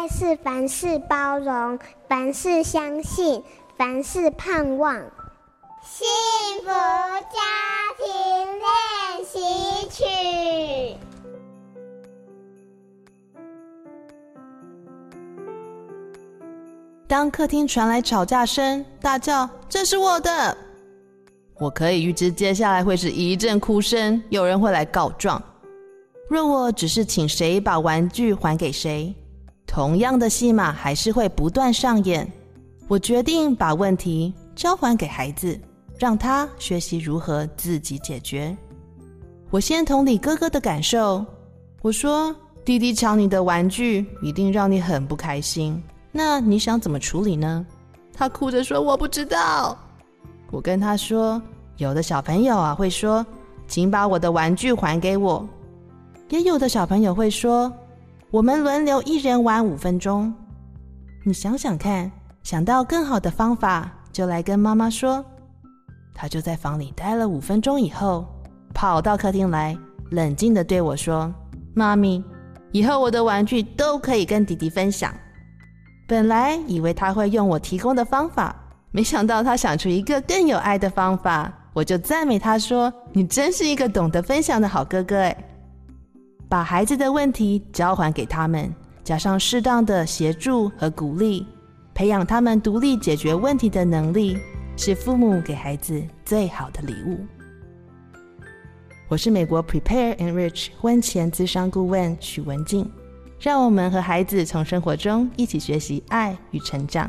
爱是凡事包容，凡事相信，凡事盼望。幸福家庭练习曲。当客厅传来吵架声，大叫：“这是我的！”我可以预知接下来会是一阵哭声，有人会来告状。若我只是请谁把玩具还给谁，同样的戏码还是会不断上演。我决定把问题交还给孩子。让他学习如何自己解决。我先同理哥哥的感受，我说：“弟弟抢你的玩具，一定让你很不开心。那你想怎么处理呢？”他哭着说：“我不知道。”我跟他说：“有的小朋友啊会说，请把我的玩具还给我；也有的小朋友会说，我们轮流一人玩五分钟。你想想看，想到更好的方法，就来跟妈妈说。”他就在房里待了五分钟以后，跑到客厅来，冷静地对我说：“妈咪，以后我的玩具都可以跟弟弟分享。”本来以为他会用我提供的方法，没想到他想出一个更有爱的方法，我就赞美他说：“你真是一个懂得分享的好哥哥。”哎，把孩子的问题交还给他们，加上适当的协助和鼓励，培养他们独立解决问题的能力。是父母给孩子最好的礼物。我是美国 Prepare Enrich 婚前咨商顾问许文静，让我们和孩子从生活中一起学习爱与成长。